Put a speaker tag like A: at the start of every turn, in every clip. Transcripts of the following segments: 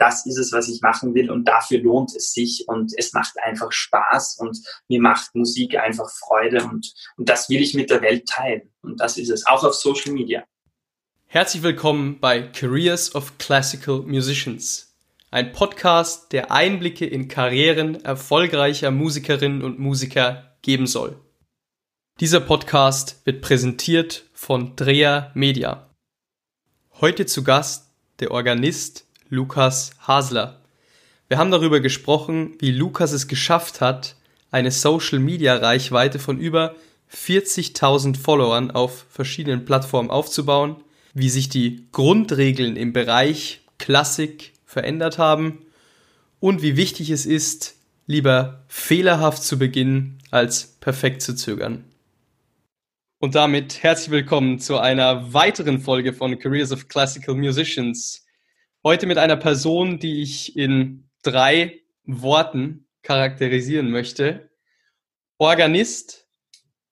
A: das ist es, was ich machen will und dafür lohnt es sich und es macht einfach Spaß und mir macht Musik einfach Freude und, und das will ich mit der Welt teilen und das ist es, auch auf Social Media.
B: Herzlich willkommen bei Careers of Classical Musicians, ein Podcast, der Einblicke in Karrieren erfolgreicher Musikerinnen und Musiker geben soll. Dieser Podcast wird präsentiert von Drea Media. Heute zu Gast der Organist Lukas Hasler. Wir haben darüber gesprochen, wie Lukas es geschafft hat, eine Social-Media-Reichweite von über 40.000 Followern auf verschiedenen Plattformen aufzubauen – wie sich die Grundregeln im Bereich Klassik verändert haben und wie wichtig es ist, lieber fehlerhaft zu beginnen, als perfekt zu zögern. Und damit herzlich willkommen zu einer weiteren Folge von Careers of Classical Musicians. Heute mit einer Person, die ich in drei Worten charakterisieren möchte. Organist,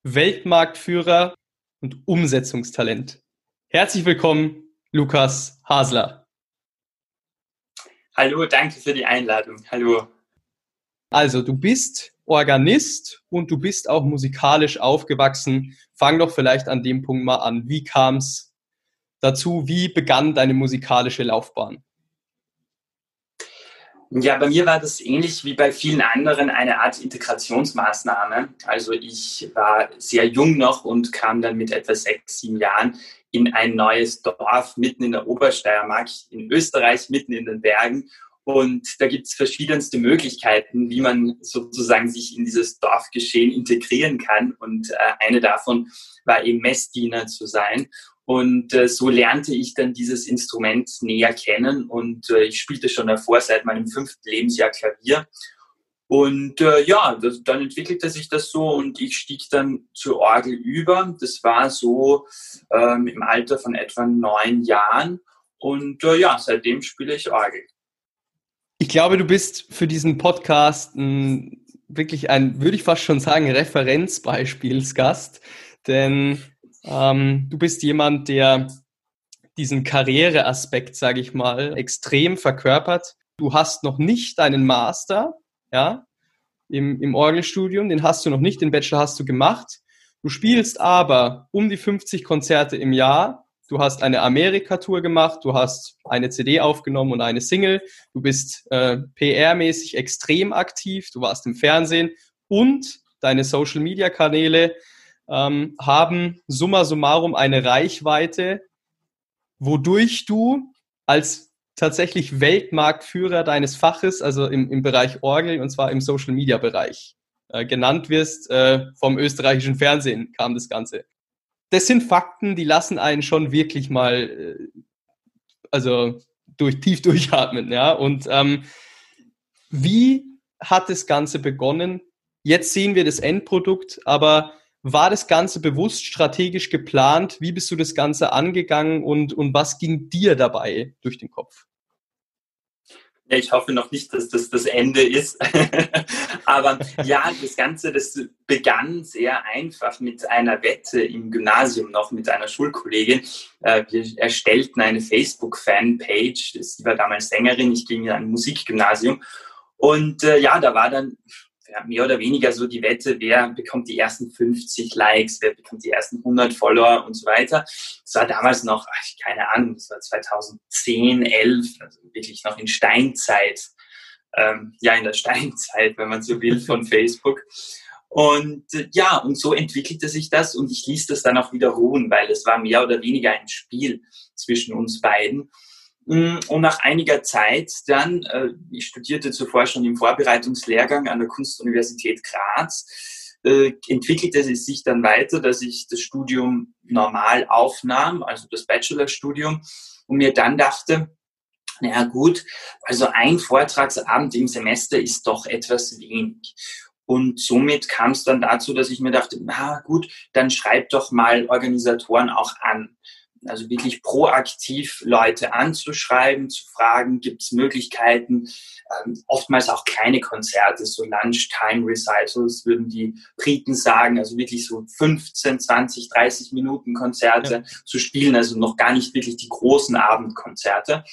B: Weltmarktführer und Umsetzungstalent. Herzlich willkommen, Lukas Hasler.
A: Hallo, danke für die Einladung. Hallo.
B: Also, du bist Organist und du bist auch musikalisch aufgewachsen. Fang doch vielleicht an dem Punkt mal an. Wie kam es dazu? Wie begann deine musikalische Laufbahn?
A: Ja, bei mir war das ähnlich wie bei vielen anderen eine Art Integrationsmaßnahme. Also ich war sehr jung noch und kam dann mit etwa sechs, sieben Jahren in ein neues Dorf mitten in der Obersteiermark in Österreich, mitten in den Bergen. Und da gibt es verschiedenste Möglichkeiten, wie man sozusagen sich in dieses Dorfgeschehen integrieren kann. Und äh, eine davon war eben Messdiener zu sein. Und äh, so lernte ich dann dieses Instrument näher kennen. Und äh, ich spielte schon davor seit meinem fünften Lebensjahr Klavier und äh, ja, das, dann entwickelte sich das so und ich stieg dann zur Orgel über. Das war so ähm, im Alter von etwa neun Jahren. Und äh, ja, seitdem spiele ich Orgel.
B: Ich glaube, du bist für diesen Podcast ein, wirklich ein, würde ich fast schon sagen, Referenzbeispielsgast. Denn ähm, du bist jemand, der diesen Karriereaspekt, sage ich mal, extrem verkörpert. Du hast noch nicht deinen Master, ja, im, im Orgelstudium, den hast du noch nicht, den Bachelor hast du gemacht. Du spielst aber um die 50 Konzerte im Jahr. Du hast eine Amerika-Tour gemacht, du hast eine CD aufgenommen und eine Single. Du bist äh, PR-mäßig extrem aktiv, du warst im Fernsehen und deine Social-Media-Kanäle ähm, haben summa summarum eine Reichweite, wodurch du als tatsächlich Weltmarktführer deines Faches, also im, im Bereich Orgel und zwar im Social Media Bereich. Äh, genannt wirst äh, vom österreichischen Fernsehen kam das Ganze. Das sind Fakten, die lassen einen schon wirklich mal, äh, also durch, tief durchatmen, ja. Und ähm, wie hat das Ganze begonnen? Jetzt sehen wir das Endprodukt, aber war das Ganze bewusst strategisch geplant? Wie bist du das Ganze angegangen und, und was ging dir dabei durch den Kopf?
A: Ich hoffe noch nicht, dass das das Ende ist. Aber ja, das Ganze, das begann sehr einfach mit einer Wette im Gymnasium noch mit einer Schulkollegin. Äh, wir erstellten eine Facebook-Fanpage. Sie war damals Sängerin. Ich ging in ein Musikgymnasium. Und äh, ja, da war dann mehr oder weniger so die Wette, wer bekommt die ersten 50 Likes, wer bekommt die ersten 100 Follower und so weiter. Das war damals noch, ach, keine Ahnung, das war 2010, 11, also wirklich noch in Steinzeit. Ähm, ja, in der Steinzeit, wenn man so will, von Facebook. Und äh, ja, und so entwickelte sich das und ich ließ das dann auch wieder ruhen, weil es war mehr oder weniger ein Spiel zwischen uns beiden. Und nach einiger Zeit dann, äh, ich studierte zuvor schon im Vorbereitungslehrgang an der Kunstuniversität Graz, äh, entwickelte es sich dann weiter, dass ich das Studium normal aufnahm, also das Bachelorstudium, und mir dann dachte, naja gut, also ein Vortragsabend im Semester ist doch etwas wenig. Und somit kam es dann dazu, dass ich mir dachte, na gut, dann schreib doch mal Organisatoren auch an also wirklich proaktiv Leute anzuschreiben, zu fragen, gibt es Möglichkeiten, ähm, oftmals auch kleine Konzerte, so Lunchtime Recitals würden die Briten sagen, also wirklich so 15, 20, 30 Minuten Konzerte ja. zu spielen, also noch gar nicht wirklich die großen Abendkonzerte.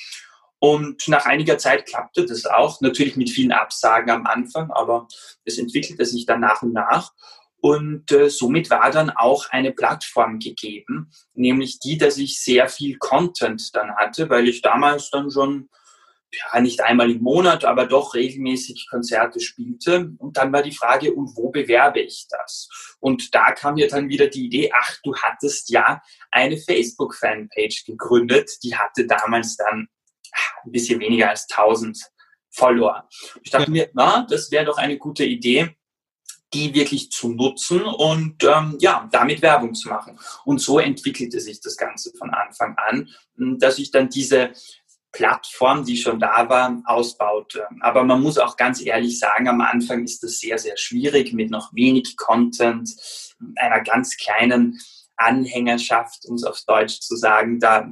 A: Und nach einiger Zeit klappte das auch, natürlich mit vielen Absagen am Anfang, aber es entwickelte sich dann nach und nach. Und äh, somit war dann auch eine Plattform gegeben, nämlich die, dass ich sehr viel Content dann hatte, weil ich damals dann schon ja, nicht einmal im Monat, aber doch regelmäßig Konzerte spielte. Und dann war die Frage, und wo bewerbe ich das? Und da kam mir dann wieder die Idee, ach, du hattest ja eine Facebook-Fanpage gegründet, die hatte damals dann ein bisschen weniger als 1000 Follower. Ich dachte mir, na, das wäre doch eine gute Idee, die wirklich zu nutzen und ähm, ja, damit Werbung zu machen. Und so entwickelte sich das Ganze von Anfang an, dass ich dann diese Plattform, die schon da war, ausbaute. Aber man muss auch ganz ehrlich sagen, am Anfang ist das sehr, sehr schwierig mit noch wenig Content, einer ganz kleinen Anhängerschaft, um es auf Deutsch zu sagen, da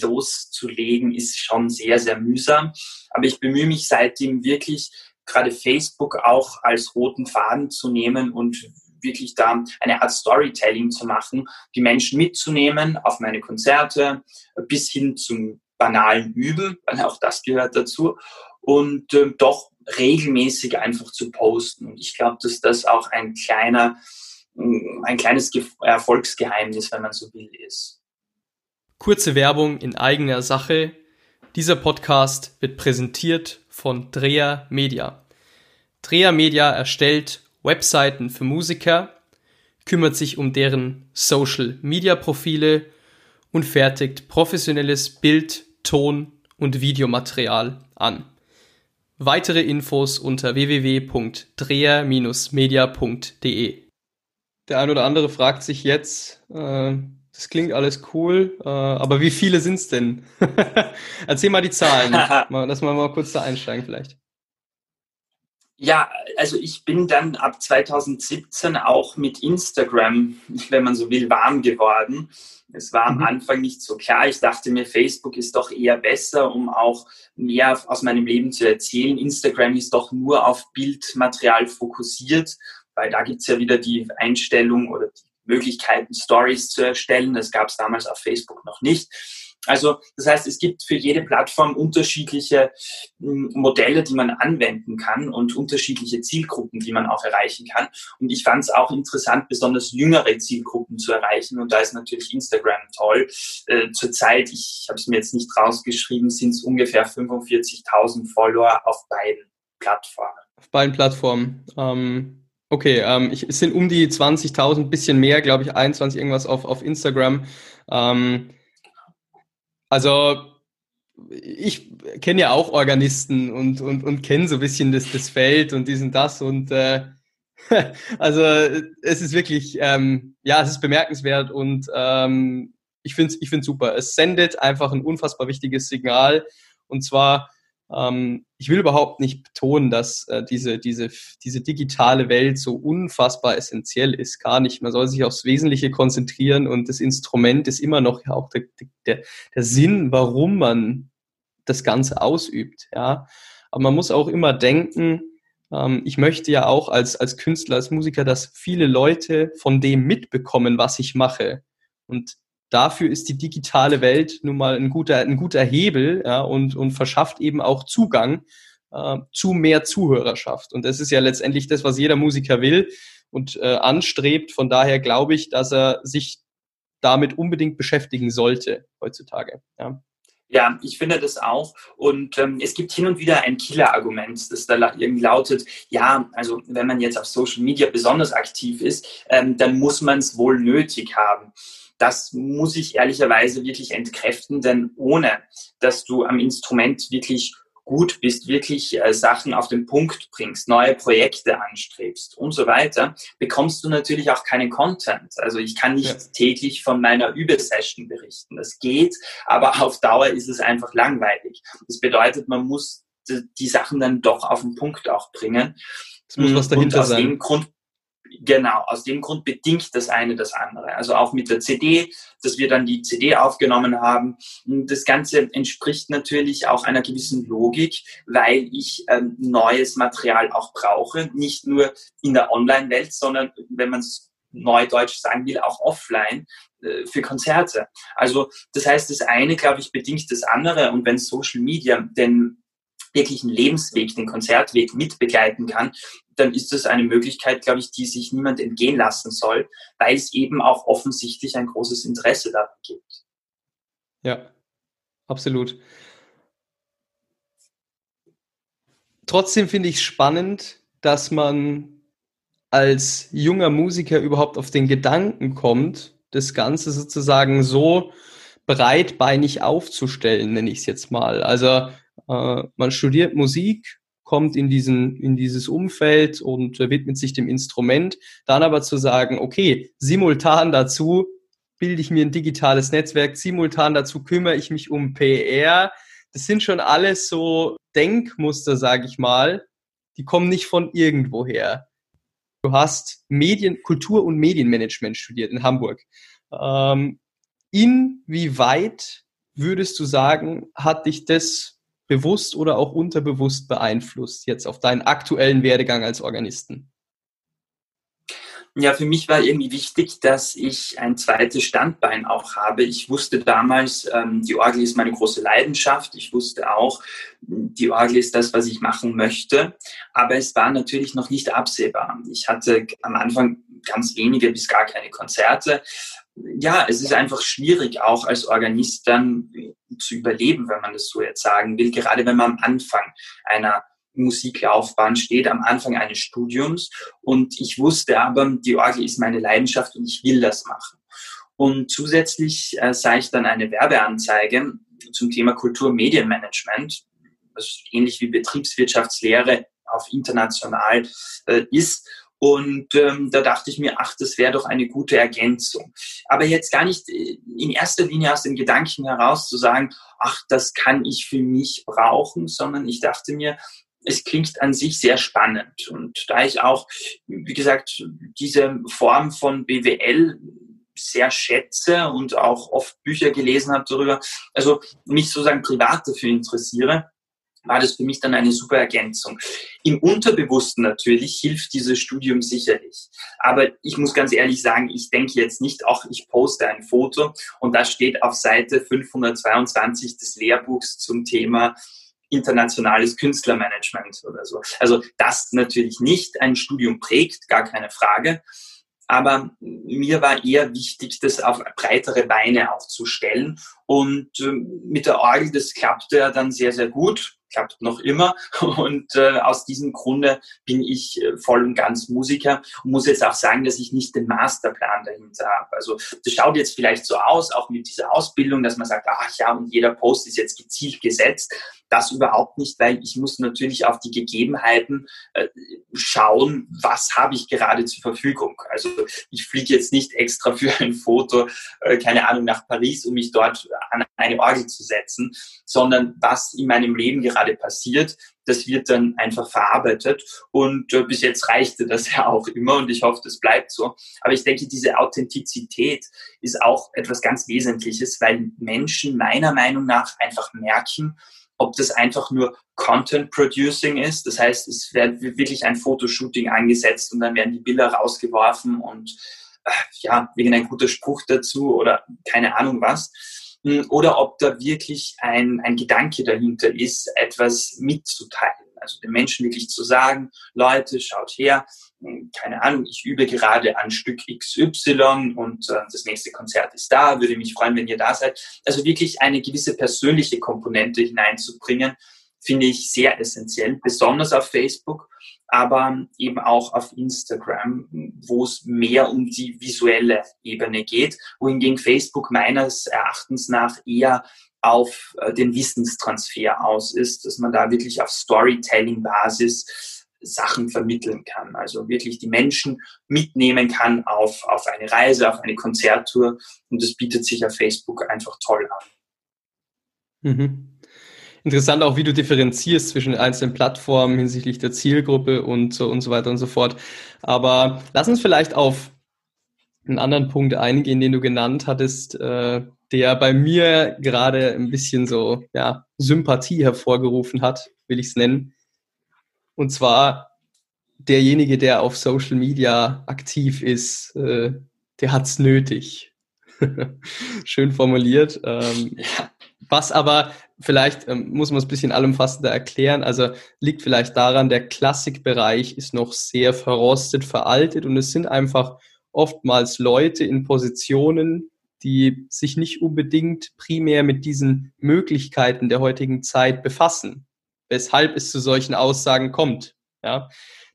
A: loszulegen, ist schon sehr, sehr mühsam. Aber ich bemühe mich seitdem wirklich, gerade Facebook auch als roten Faden zu nehmen und wirklich da eine Art Storytelling zu machen, die Menschen mitzunehmen auf meine Konzerte bis hin zum banalen Üben, weil auch das gehört dazu, und äh, doch regelmäßig einfach zu posten. Und ich glaube, dass das auch ein kleiner, mm, ein kleines Erfolgsgeheimnis, wenn man so will, ist.
B: Kurze Werbung in eigener Sache. Dieser Podcast wird präsentiert von Dreher Media. Dreher Media erstellt Webseiten für Musiker, kümmert sich um deren Social Media Profile und fertigt professionelles Bild, Ton- und Videomaterial an. Weitere Infos unter www.dreher-media.de. Der ein oder andere fragt sich jetzt, äh, das klingt alles cool, äh, aber wie viele sind es denn? Erzähl mal die Zahlen. Lass mal mal kurz da einsteigen vielleicht.
A: Ja, also ich bin dann ab 2017 auch mit Instagram, wenn man so will, warm geworden. Es war am mhm. Anfang nicht so klar. Ich dachte mir, Facebook ist doch eher besser, um auch mehr aus meinem Leben zu erzählen. Instagram ist doch nur auf Bildmaterial fokussiert, weil da gibt's ja wieder die Einstellung oder die Möglichkeiten, Stories zu erstellen. Das gab's damals auf Facebook noch nicht. Also das heißt, es gibt für jede Plattform unterschiedliche hm, Modelle, die man anwenden kann und unterschiedliche Zielgruppen, die man auch erreichen kann. Und ich fand es auch interessant, besonders jüngere Zielgruppen zu erreichen. Und da ist natürlich Instagram toll. Äh, zurzeit, ich habe es mir jetzt nicht rausgeschrieben, sind es ungefähr 45.000 Follower auf beiden Plattformen.
B: Auf beiden Plattformen. Ähm Okay, ähm, ich, es sind um die 20.000, bisschen mehr, glaube ich, 21 irgendwas auf, auf Instagram. Ähm, also ich kenne ja auch Organisten und, und, und kenne so ein bisschen das, das Feld und diesen das und äh, also es ist wirklich, ähm, ja, es ist bemerkenswert und ähm, ich finde es ich find's super. Es sendet einfach ein unfassbar wichtiges Signal und zwar ich will überhaupt nicht betonen, dass äh, diese, diese, diese digitale Welt so unfassbar essentiell ist. Gar nicht. Man soll sich aufs Wesentliche konzentrieren und das Instrument ist immer noch ja auch der, der, der Sinn, warum man das Ganze ausübt. Ja. Aber man muss auch immer denken, ähm, ich möchte ja auch als, als Künstler, als Musiker, dass viele Leute von dem mitbekommen, was ich mache. Und dafür ist die digitale Welt nun mal ein guter, ein guter Hebel ja, und, und verschafft eben auch Zugang äh, zu mehr Zuhörerschaft. Und das ist ja letztendlich das, was jeder Musiker will und äh, anstrebt. Von daher glaube ich, dass er sich damit unbedingt beschäftigen sollte heutzutage. Ja.
A: Ja, ich finde das auch. Und ähm, es gibt hin und wieder ein Killer-Argument, das da irgendwie lautet, ja, also wenn man jetzt auf Social Media besonders aktiv ist, ähm, dann muss man es wohl nötig haben das muss ich ehrlicherweise wirklich entkräften, denn ohne dass du am Instrument wirklich gut bist, wirklich äh, Sachen auf den Punkt bringst, neue Projekte anstrebst und so weiter, bekommst du natürlich auch keinen Content. Also ich kann nicht ja. täglich von meiner Übesession berichten. Das geht, aber auf Dauer ist es einfach langweilig. Das bedeutet, man muss die Sachen dann doch auf den Punkt auch bringen.
B: Es muss was dahinter und aus sein.
A: Dem Grund Genau, aus dem Grund bedingt das eine das andere. Also auch mit der CD, dass wir dann die CD aufgenommen haben. Das Ganze entspricht natürlich auch einer gewissen Logik, weil ich ähm, neues Material auch brauche. Nicht nur in der Online-Welt, sondern wenn man es neudeutsch sagen will, auch offline äh, für Konzerte. Also das heißt, das eine, glaube ich, bedingt das andere. Und wenn Social Media den wirklichen Lebensweg, den Konzertweg mitbegleiten kann, dann ist das eine Möglichkeit, glaube ich, die sich niemand entgehen lassen soll, weil es eben auch offensichtlich ein großes Interesse daran gibt.
B: Ja, absolut. Trotzdem finde ich es spannend, dass man als junger Musiker überhaupt auf den Gedanken kommt, das Ganze sozusagen so breitbeinig aufzustellen, nenne ich es jetzt mal. Also äh, man studiert Musik, kommt in, diesen, in dieses Umfeld und widmet sich dem Instrument, dann aber zu sagen, okay, simultan dazu bilde ich mir ein digitales Netzwerk, simultan dazu kümmere ich mich um PR. Das sind schon alles so Denkmuster, sage ich mal, die kommen nicht von irgendwoher. Du hast Medien, Kultur und Medienmanagement studiert in Hamburg. Ähm, inwieweit würdest du sagen, hat dich das bewusst oder auch unterbewusst beeinflusst jetzt auf deinen aktuellen Werdegang als Organisten?
A: Ja, für mich war irgendwie wichtig, dass ich ein zweites Standbein auch habe. Ich wusste damals, ähm, die Orgel ist meine große Leidenschaft. Ich wusste auch, die Orgel ist das, was ich machen möchte. Aber es war natürlich noch nicht absehbar. Ich hatte am Anfang ganz wenige bis gar keine Konzerte. Ja, es ist einfach schwierig, auch als Organist dann zu überleben, wenn man das so jetzt sagen will, gerade wenn man am Anfang einer Musiklaufbahn steht, am Anfang eines Studiums. Und ich wusste aber, die Orgel ist meine Leidenschaft und ich will das machen. Und zusätzlich äh, sah ich dann eine Werbeanzeige zum Thema Kulturmedienmanagement, was ähnlich wie Betriebswirtschaftslehre auf international äh, ist. Und ähm, da dachte ich mir, ach, das wäre doch eine gute Ergänzung. Aber jetzt gar nicht äh, in erster Linie aus dem Gedanken heraus zu sagen, ach, das kann ich für mich brauchen, sondern ich dachte mir, es klingt an sich sehr spannend. Und da ich auch, wie gesagt, diese Form von BWL sehr schätze und auch oft Bücher gelesen habe darüber, also mich sozusagen privat dafür interessiere, war das für mich dann eine super Ergänzung. Im Unterbewussten natürlich hilft dieses Studium sicherlich. Aber ich muss ganz ehrlich sagen, ich denke jetzt nicht, auch ich poste ein Foto und da steht auf Seite 522 des Lehrbuchs zum Thema internationales Künstlermanagement oder so. Also das natürlich nicht. Ein Studium prägt, gar keine Frage. Aber mir war eher wichtig, das auf breitere Beine aufzustellen. Und äh, mit der Orgel, das klappte ja dann sehr, sehr gut klappt noch immer. Und äh, aus diesem Grunde bin ich äh, voll und ganz Musiker und muss jetzt auch sagen, dass ich nicht den Masterplan dahinter habe. Also das schaut jetzt vielleicht so aus, auch mit dieser Ausbildung, dass man sagt, ach ja, und jeder Post ist jetzt gezielt gesetzt. Das überhaupt nicht, weil ich muss natürlich auf die Gegebenheiten schauen, was habe ich gerade zur Verfügung. Also ich fliege jetzt nicht extra für ein Foto, keine Ahnung, nach Paris, um mich dort an eine Orgel zu setzen, sondern was in meinem Leben gerade passiert, das wird dann einfach verarbeitet. Und äh, bis jetzt reichte das ja auch immer und ich hoffe, das bleibt so. Aber ich denke, diese Authentizität ist auch etwas ganz Wesentliches, weil Menschen meiner Meinung nach einfach merken, ob das einfach nur Content Producing ist. Das heißt, es wird wirklich ein Fotoshooting angesetzt und dann werden die Bilder rausgeworfen und äh, ja, wegen ein guter Spruch dazu oder keine Ahnung was. Oder ob da wirklich ein, ein Gedanke dahinter ist, etwas mitzuteilen. Also den Menschen wirklich zu sagen, Leute, schaut her, hm, keine Ahnung, ich übe gerade an Stück XY und äh, das nächste Konzert ist da, würde mich freuen, wenn ihr da seid. Also wirklich eine gewisse persönliche Komponente hineinzubringen, finde ich sehr essentiell, besonders auf Facebook, aber eben auch auf Instagram, wo es mehr um die visuelle Ebene geht, wohingegen Facebook meines Erachtens nach eher auf äh, den Wissenstransfer aus ist, dass man da wirklich auf Storytelling-Basis Sachen vermitteln kann. Also wirklich die Menschen mitnehmen kann auf, auf eine Reise, auf eine Konzerttour. Und das bietet sich auf Facebook einfach toll an.
B: Mhm. Interessant auch, wie du differenzierst zwischen den einzelnen Plattformen hinsichtlich der Zielgruppe und so, und so weiter und so fort. Aber lass uns vielleicht auf einen anderen Punkt eingehen, den du genannt hattest, äh, der bei mir gerade ein bisschen so ja, Sympathie hervorgerufen hat, will ich es nennen. Und zwar derjenige, der auf Social Media aktiv ist, äh, der hat's nötig. Schön formuliert. Ähm, ja. Was aber vielleicht ähm, muss man es ein bisschen allumfassender erklären. Also liegt vielleicht daran, der Klassikbereich ist noch sehr verrostet, veraltet und es sind einfach oftmals Leute in Positionen, die sich nicht unbedingt primär mit diesen Möglichkeiten der heutigen Zeit befassen, weshalb es zu solchen Aussagen kommt. Ja.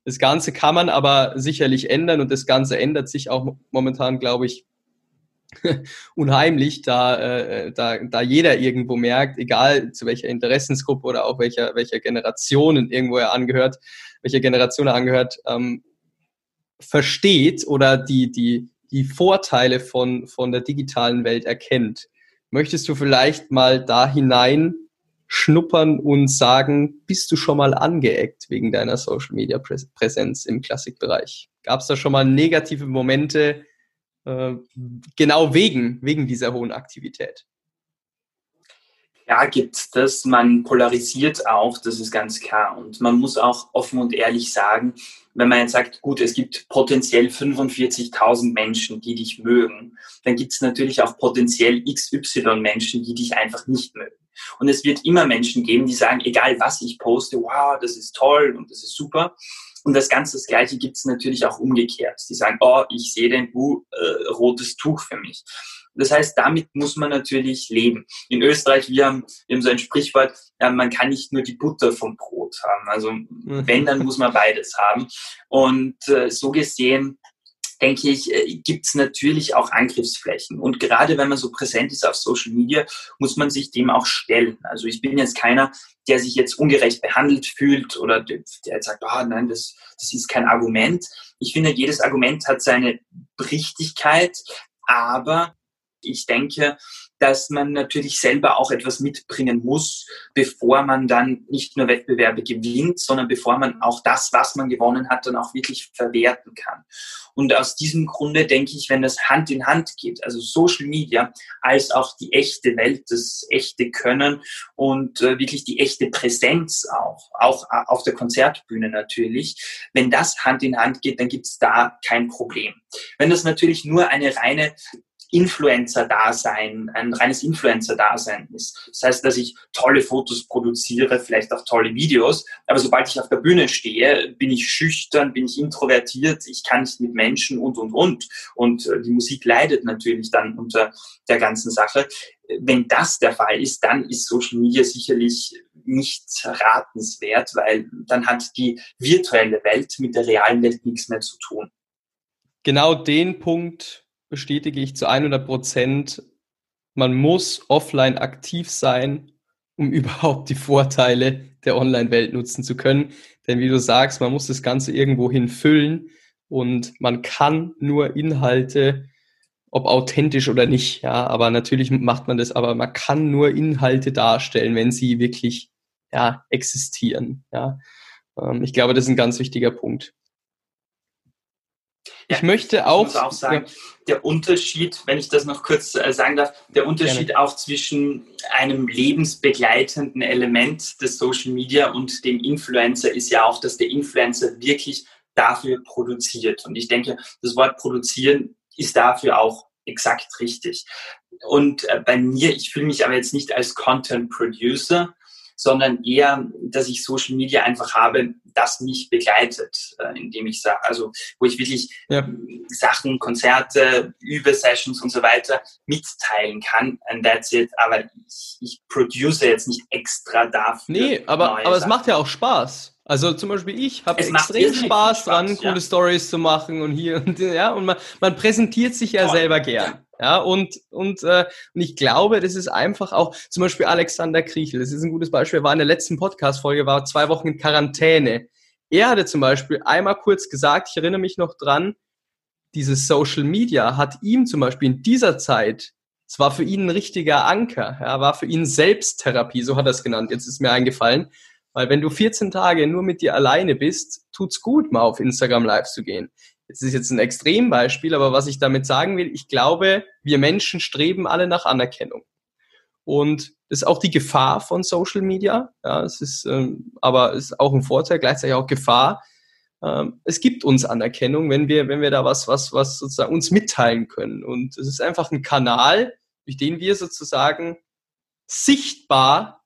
B: Das Ganze kann man aber sicherlich ändern und das Ganze ändert sich auch momentan, glaube ich, unheimlich, da, äh, da, da jeder irgendwo merkt, egal zu welcher Interessensgruppe oder auch welcher, welcher Generationen irgendwo er angehört, welcher Generation er angehört, ähm, versteht oder die, die, die Vorteile von, von der digitalen Welt erkennt. Möchtest du vielleicht mal da hinein schnuppern und sagen, bist du schon mal angeeckt wegen deiner Social Media Präsenz im Klassikbereich? Gab es da schon mal negative Momente, genau wegen, wegen dieser hohen Aktivität?
A: Ja, gibt es das. Man polarisiert auch, das ist ganz klar. Und man muss auch offen und ehrlich sagen, wenn man jetzt sagt, gut, es gibt potenziell 45.000 Menschen, die dich mögen, dann gibt es natürlich auch potenziell XY Menschen, die dich einfach nicht mögen. Und es wird immer Menschen geben, die sagen, egal was ich poste, wow, das ist toll und das ist super. Und das Ganze, das Gleiche gibt es natürlich auch umgekehrt. Die sagen, oh, ich sehe den uh, äh, rotes Tuch für mich. Das heißt, damit muss man natürlich leben. In Österreich, wir haben, wir haben so ein Sprichwort, ja, man kann nicht nur die Butter vom Brot haben. Also mhm. wenn, dann muss man beides haben. Und äh, so gesehen denke ich, äh, gibt es natürlich auch Angriffsflächen. Und gerade wenn man so präsent ist auf Social Media, muss man sich dem auch stellen. Also ich bin jetzt keiner, der sich jetzt ungerecht behandelt fühlt oder der jetzt sagt, oh nein, das, das ist kein Argument. Ich finde, jedes Argument hat seine Richtigkeit, aber ich denke, dass man natürlich selber auch etwas mitbringen muss, bevor man dann nicht nur Wettbewerbe gewinnt, sondern bevor man auch das, was man gewonnen hat, dann auch wirklich verwerten kann. Und aus diesem Grunde denke ich, wenn das Hand in Hand geht, also Social Media als auch die echte Welt, das echte Können und äh, wirklich die echte Präsenz auch, auch äh, auf der Konzertbühne natürlich, wenn das Hand in Hand geht, dann gibt es da kein Problem. Wenn das natürlich nur eine reine Influencer-Dasein, ein reines Influencer-Dasein ist. Das heißt, dass ich tolle Fotos produziere, vielleicht auch tolle Videos, aber sobald ich auf der Bühne stehe, bin ich schüchtern, bin ich introvertiert, ich kann nicht mit Menschen und, und, und. Und äh, die Musik leidet natürlich dann unter der ganzen Sache. Wenn das der Fall ist, dann ist Social Media sicherlich nicht ratenswert, weil dann hat die virtuelle Welt mit der realen Welt nichts mehr zu tun.
B: Genau den Punkt bestätige ich zu 100 Prozent, man muss offline aktiv sein, um überhaupt die Vorteile der Online-Welt nutzen zu können. Denn wie du sagst, man muss das Ganze irgendwo hinfüllen und man kann nur Inhalte, ob authentisch oder nicht, ja, aber natürlich macht man das, aber man kann nur Inhalte darstellen, wenn sie wirklich, ja, existieren, ja. Ähm, ich glaube, das ist ein ganz wichtiger Punkt.
A: Ich ja, möchte auch, ich muss auch sagen, der Unterschied, wenn ich das noch kurz äh, sagen darf, der Unterschied Gerne. auch zwischen einem lebensbegleitenden Element des Social Media und dem Influencer ist ja auch, dass der Influencer wirklich dafür produziert. Und ich denke, das Wort produzieren ist dafür auch exakt richtig. Und äh, bei mir, ich fühle mich aber jetzt nicht als Content Producer, sondern eher, dass ich Social Media einfach habe, das mich begleitet, äh, indem ich sage, also wo ich wirklich ja. Sachen, Konzerte, Übe-Sessions und so weiter mitteilen kann. And that's it. Aber ich, ich produce jetzt nicht extra dafür.
B: Nee, aber, aber es macht ja auch Spaß. Also zum Beispiel ich habe extrem Spaß dran, Spaß, coole ja. Stories zu machen und hier und ja und man, man präsentiert sich ja Toll. selber gern. Ja, und, und, äh, und ich glaube, das ist einfach auch, zum Beispiel Alexander Kriechel, das ist ein gutes Beispiel, er war in der letzten Podcast-Folge, war zwei Wochen in Quarantäne. Er hatte zum Beispiel einmal kurz gesagt, ich erinnere mich noch dran, dieses Social Media hat ihm zum Beispiel in dieser Zeit, es war für ihn ein richtiger Anker, ja, war für ihn Selbsttherapie, so hat er es genannt, jetzt ist mir eingefallen, weil wenn du 14 Tage nur mit dir alleine bist, tut's gut, mal auf Instagram live zu gehen. Das ist jetzt ein Extrembeispiel, aber was ich damit sagen will, ich glaube, wir Menschen streben alle nach Anerkennung. Und das ist auch die Gefahr von Social Media. Ja, es ist, ähm, aber es ist auch ein Vorteil, gleichzeitig auch Gefahr. ähm, es gibt uns Anerkennung, wenn wir, wenn wir da was, was, was sozusagen uns mitteilen können. Und es ist einfach ein Kanal, durch den wir sozusagen sichtbar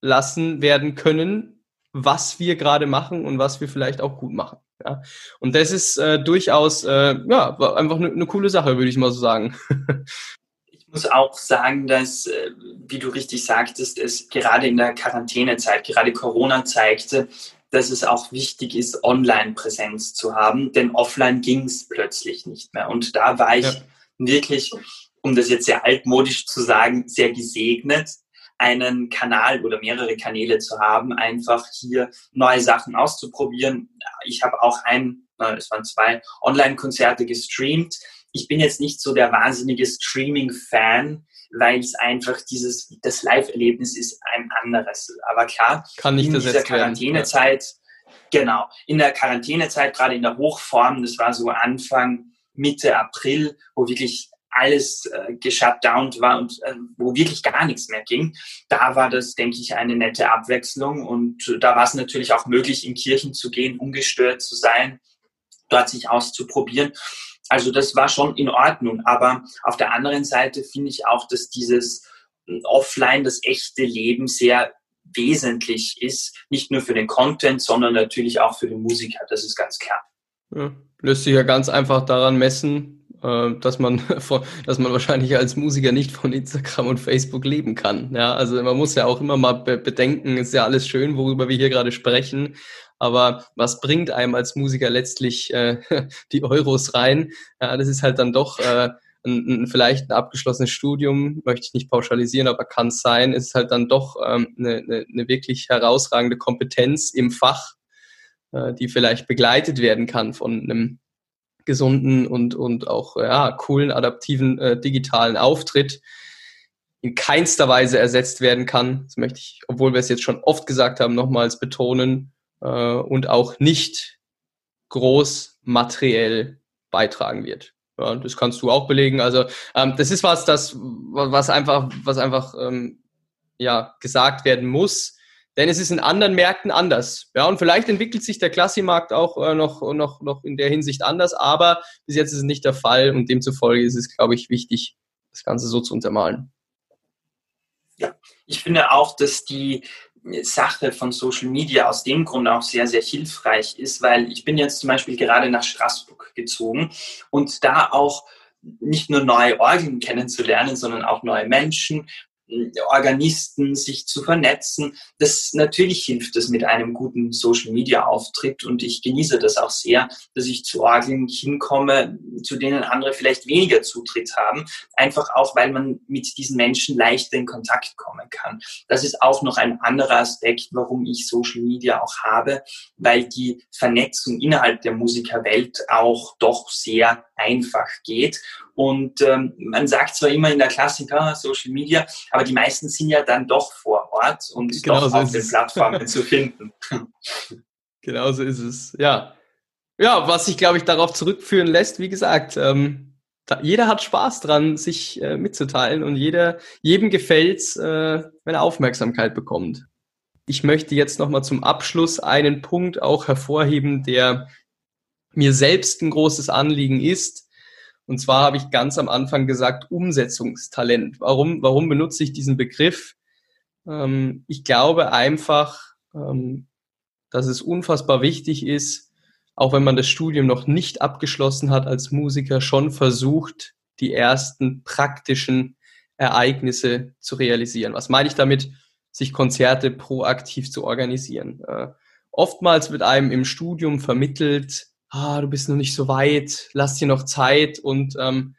B: lassen werden können, was wir gerade machen und was wir vielleicht auch gut machen. Ja. Und das ist äh, durchaus äh, ja, einfach eine ne coole Sache, würde ich mal so sagen.
A: ich muss auch sagen, dass, äh, wie du richtig sagtest, es gerade in der Quarantänezeit, gerade Corona zeigte, dass es auch wichtig ist, Online-Präsenz zu haben, denn offline ging es plötzlich nicht mehr. Und da war ich ja. wirklich, um das jetzt sehr altmodisch zu sagen, sehr gesegnet, einen Kanal oder mehrere Kanäle zu haben, einfach hier neue Sachen auszuprobieren. Ich habe auch ein, es waren zwei Online-Konzerte gestreamt. Ich bin jetzt nicht so der wahnsinnige Streaming-Fan, weil es einfach dieses, das Live-Erlebnis ist ein anderes. Aber klar,
B: Kann nicht
A: in dieser Quarantänezeit, genau, in der Quarantänezeit, gerade in der Hochform, das war so Anfang, Mitte April, wo wirklich alles äh, geshutdownt war und äh, wo wirklich gar nichts mehr ging, da war das, denke ich, eine nette Abwechslung und da war es natürlich auch möglich, in Kirchen zu gehen, ungestört zu sein, dort sich auszuprobieren. Also das war schon in Ordnung, aber auf der anderen Seite finde ich auch, dass dieses äh, Offline, das echte Leben sehr wesentlich ist, nicht nur für den Content, sondern natürlich auch für den Musiker, das ist ganz klar.
B: Ja, lässt sich ja ganz einfach daran messen, äh, dass man, dass man wahrscheinlich als Musiker nicht von Instagram und Facebook leben kann. Ja, also man muss ja auch immer mal bedenken, ist ja alles schön, worüber wir hier gerade sprechen. Aber was bringt einem als Musiker letztlich äh, die Euros rein? Ja, das ist halt dann doch äh, ein, ein, vielleicht ein abgeschlossenes Studium, möchte ich nicht pauschalisieren, aber kann es sein. Ist halt dann doch ähm, eine, eine, eine wirklich herausragende Kompetenz im Fach, äh, die vielleicht begleitet werden kann von einem gesunden und, und auch ja, coolen, adaptiven äh, digitalen Auftritt in keinster Weise ersetzt werden kann. Das möchte ich, obwohl wir es jetzt schon oft gesagt haben, nochmals betonen äh, und auch nicht groß materiell beitragen wird. Ja, das kannst du auch belegen. Also ähm, das ist was, das was einfach, was einfach ähm, ja gesagt werden muss. Denn es ist in anderen Märkten anders. Ja, und vielleicht entwickelt sich der Klassimarkt auch äh, noch, noch, noch in der Hinsicht anders, aber bis jetzt ist es nicht der Fall und demzufolge ist es, glaube ich, wichtig, das Ganze so zu untermalen.
A: Ja, ich finde auch, dass die Sache von Social Media aus dem Grund auch sehr, sehr hilfreich ist, weil ich bin jetzt zum Beispiel gerade nach Straßburg gezogen und da auch nicht nur neue Orgeln kennenzulernen, sondern auch neue Menschen Organisten, sich zu vernetzen. Das natürlich hilft es mit einem guten Social Media Auftritt und ich genieße das auch sehr, dass ich zu Orgeln hinkomme, zu denen andere vielleicht weniger Zutritt haben. Einfach auch, weil man mit diesen Menschen leichter in Kontakt kommen kann. Das ist auch noch ein anderer Aspekt, warum ich Social Media auch habe, weil die Vernetzung innerhalb der Musikerwelt auch doch sehr einfach geht und ähm, man sagt zwar immer in der Klassiker Social Media, aber die meisten sind ja dann doch vor Ort und genau doch so auf den Plattformen zu finden.
B: Genau so ist es, ja. Ja, was sich, glaube ich, darauf zurückführen lässt, wie gesagt, ähm, da, jeder hat Spaß dran, sich äh, mitzuteilen und jeder, jedem gefällt's, äh, wenn er Aufmerksamkeit bekommt. Ich möchte jetzt nochmal zum Abschluss einen Punkt auch hervorheben, der mir selbst ein großes Anliegen ist, und zwar habe ich ganz am Anfang gesagt, Umsetzungstalent. Warum, warum benutze ich diesen Begriff? Ähm, ich glaube einfach, ähm, dass es unfassbar wichtig ist, auch wenn man das Studium noch nicht abgeschlossen hat als Musiker, schon versucht, die ersten praktischen Ereignisse zu realisieren. Was meine ich damit? Sich Konzerte proaktiv zu organisieren. Äh, oftmals wird einem im Studium vermittelt, ah, du bist noch nicht so weit, lass dir noch Zeit. Und ähm,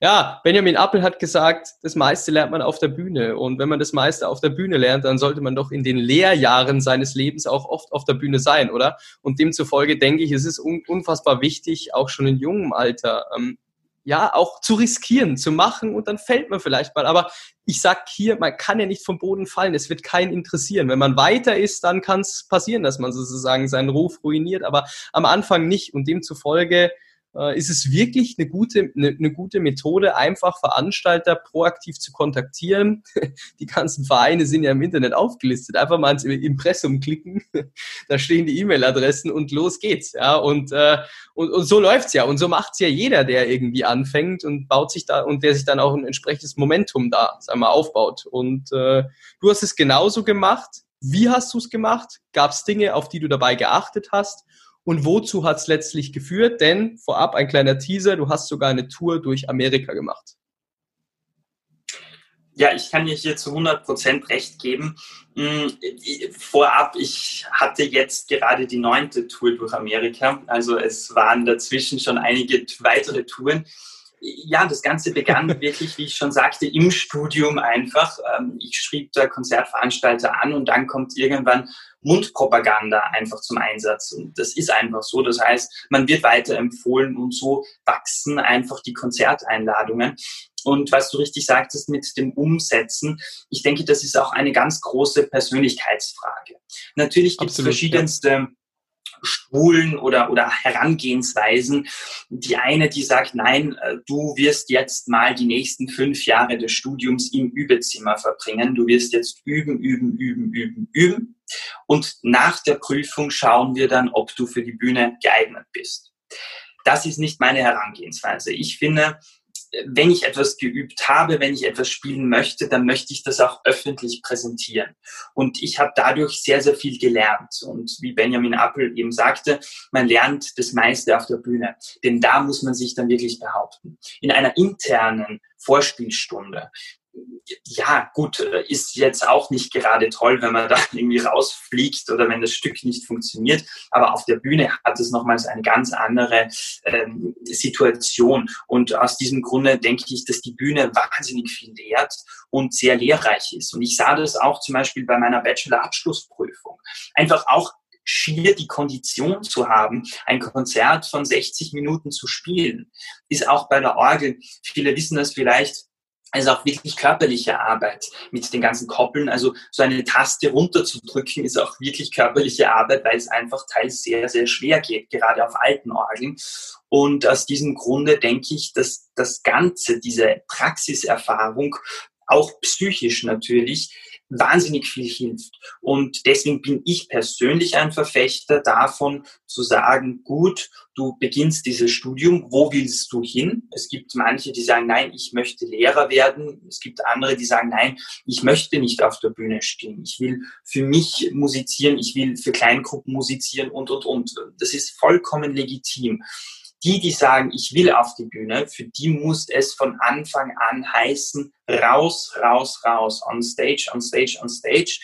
B: ja, Benjamin Appel hat gesagt, das meiste lernt man auf der Bühne. Und wenn man das meiste auf der Bühne lernt, dann sollte man doch in den Lehrjahren seines Lebens auch oft auf der Bühne sein, oder? Und demzufolge denke ich, es ist unfassbar wichtig, auch schon in jungem Alter, ähm, ja, auch zu riskieren, zu machen und dann fällt man vielleicht mal. Aber ich sag hier, man kann ja nicht vom Boden fallen. Es wird keinen interessieren. Wenn man weiter ist, dann kann es passieren, dass man sozusagen seinen Ruf ruiniert, aber am Anfang nicht. Und demzufolge äh, ist es wirklich eine gute, eine, eine, gute Methode, einfach Veranstalter proaktiv zu kontaktieren. Die ganzen Vereine sind ja im Internet aufgelistet. Einfach mal ins Impressum klicken, da stehen die E-Mail-Adressen und los geht's. Ja, und, äh, und, und so läuft's ja. Und so macht's ja jeder, der irgendwie anfängt und baut sich da und der sich dann auch ein entsprechendes Momentum da, sagen wir, aufbaut. Und äh, du hast es genauso gemacht. Wie hast du es gemacht? Gab es Dinge, auf die du dabei geachtet hast? Und wozu hat es letztlich geführt? Denn vorab ein kleiner Teaser, du hast sogar eine Tour durch Amerika gemacht.
A: Ja, ich kann dir hier zu 100 Prozent recht geben. Hm, vorab, ich hatte jetzt gerade die neunte Tour durch Amerika. Also es waren dazwischen schon einige weitere Touren ja, das Ganze begann wirklich, wie ich schon sagte, im Studium einfach. Ähm, ich schrieb da Konzertveranstalter an und dann kommt irgendwann Mundpropaganda einfach zum Einsatz. Und das ist einfach so. Das heißt, man wird weiterempfohlen und so wachsen einfach die Konzerteinladungen. Und was du richtig sagtest mit dem Umsetzen, ich denke, das ist auch eine ganz große Persönlichkeitsfrage. Natürlich gibt es verschiedenste ja Schulen oder, oder Herangehensweisen. Die eine, die sagt, nein, äh, du wirst jetzt mal die nächsten fünf Jahre des Studiums im Übezimmer verbringen. Du wirst jetzt üben, üben, üben, üben, üben. Und nach der Prüfung schauen wir dann, ob du für die Bühne geeignet bist. Das ist nicht meine Herangehensweise. Ich finde, wenn ich etwas geübt habe, wenn ich etwas spielen möchte, dann möchte ich das auch öffentlich präsentieren. Und ich habe dadurch sehr, sehr viel gelernt. Und wie Benjamin Appel eben sagte, man lernt das meiste auf der Bühne. Denn da muss man sich dann wirklich behaupten. In einer internen Vorspielstunde ja, gut, äh, ist jetzt auch nicht gerade toll, wenn man da irgendwie rausfliegt oder wenn das Stück nicht funktioniert. Aber auf der Bühne hat es nochmals eine ganz andere ähm, Situation. Und aus diesem Grunde denke ich, dass die Bühne wahnsinnig viel lehrt und sehr lehrreich ist. Und ich sah das auch zum Beispiel bei meiner Bachelor-Abschlussprüfung. Einfach auch schier die Kondition zu haben, ein Konzert von 60 Minuten zu spielen, ist auch bei der Orgel. Viele wissen das vielleicht also auch wirklich körperliche Arbeit mit den ganzen Koppeln. Also so eine Taste runterzudrücken ist auch wirklich körperliche Arbeit, weil es einfach teils sehr, sehr schwer geht, gerade auf alten Orgeln. Und aus diesem Grunde denke ich, dass das Ganze, diese Praxiserfahrung, auch psychisch natürlich, wahnsinnig viel hilft. Und deswegen bin ich persönlich ein Verfechter davon zu sagen, gut, du beginnst dieses Studium, wo willst du hin? Es gibt manche, die sagen, nein, ich möchte Lehrer werden. Es gibt andere, die sagen, nein, ich möchte nicht auf der Bühne stehen. Ich will für mich musizieren, ich will für Kleingruppen musizieren und, und, und. Das ist vollkommen legitim die, die sagen, ich will auf die Bühne, für die muss es von Anfang an heißen, raus, raus, raus, on stage, on stage, on stage.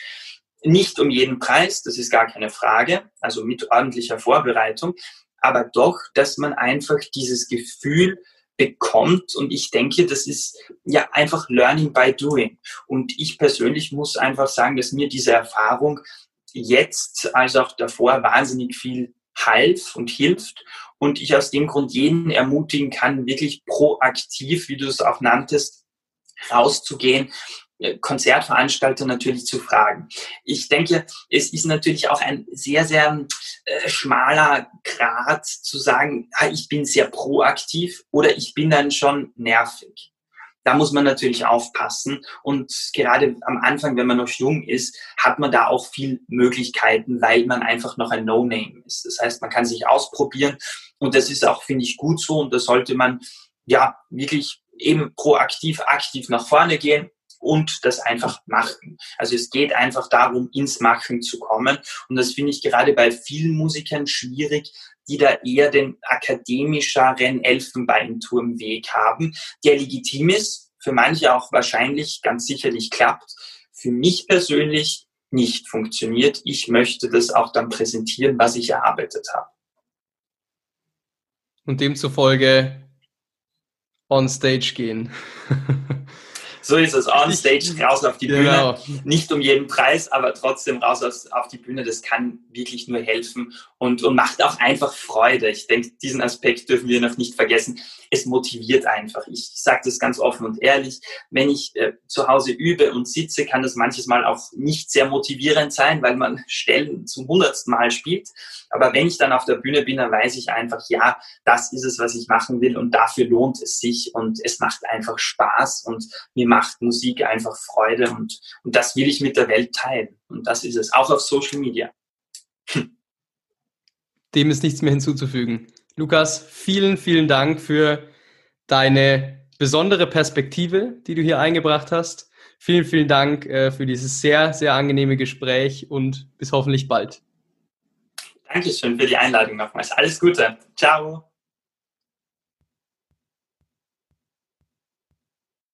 A: Nicht um jeden Preis, das ist gar keine Frage, also mit ordentlicher Vorbereitung, aber doch, dass man einfach dieses Gefühl bekommt und ich denke, das ist ja einfach Learning by Doing. Und ich persönlich muss einfach sagen, dass mir diese Erfahrung jetzt als auch davor wahnsinnig viel half und hilft und ich aus dem Grund jeden ermutigen kann, wirklich proaktiv, wie du es auch nanntest, rauszugehen, äh, Konzertveranstalter natürlich zu fragen. Ich denke, es ist natürlich auch ein sehr, sehr äh, schmaler Grad zu sagen, ich bin sehr proaktiv oder ich bin dann schon nervig da muss man natürlich aufpassen. Und gerade am Anfang, wenn man noch jung ist, hat man da auch viel Möglichkeiten, weil man einfach noch ein No-Name ist. Das heißt, man kann sich ausprobieren und das ist auch, finde ich, gut so und da sollte man ja wirklich eben proaktiv, aktiv nach vorne gehen und das einfach machen. Also es geht einfach darum, ins Machen zu kommen. Und das finde ich gerade bei vielen Musikern schwierig, die da eher den akademischeren Elfenbeinturmweg haben, der legitim ist, für manche auch wahrscheinlich ganz sicherlich klappt. Für mich persönlich nicht funktioniert. Ich möchte das auch dann präsentieren, was ich erarbeitet habe.
B: Und demzufolge on stage gehen.
A: So ist es. On stage, raus auf die genau. Bühne. Nicht um jeden Preis, aber trotzdem raus auf, auf die Bühne. Das kann wirklich nur helfen und, und macht auch einfach Freude. Ich denke, diesen Aspekt dürfen wir noch nicht vergessen. Es motiviert einfach. Ich sage das ganz offen und ehrlich. Wenn ich äh, zu Hause übe und sitze, kann das manches Mal auch nicht sehr motivierend sein, weil man Stellen zum hundertsten Mal spielt. Aber wenn ich dann auf der Bühne bin, dann weiß ich einfach, ja, das ist es, was ich machen will und dafür lohnt es sich und es macht einfach Spaß und mir macht Musik einfach Freude und, und das will ich mit der Welt teilen. Und das ist es, auch auf Social Media.
B: Dem ist nichts mehr hinzuzufügen. Lukas, vielen, vielen Dank für deine besondere Perspektive, die du hier eingebracht hast. Vielen, vielen Dank äh, für dieses sehr, sehr angenehme Gespräch und bis hoffentlich bald.
A: Dankeschön für die Einladung nochmals. Alles Gute. Ciao.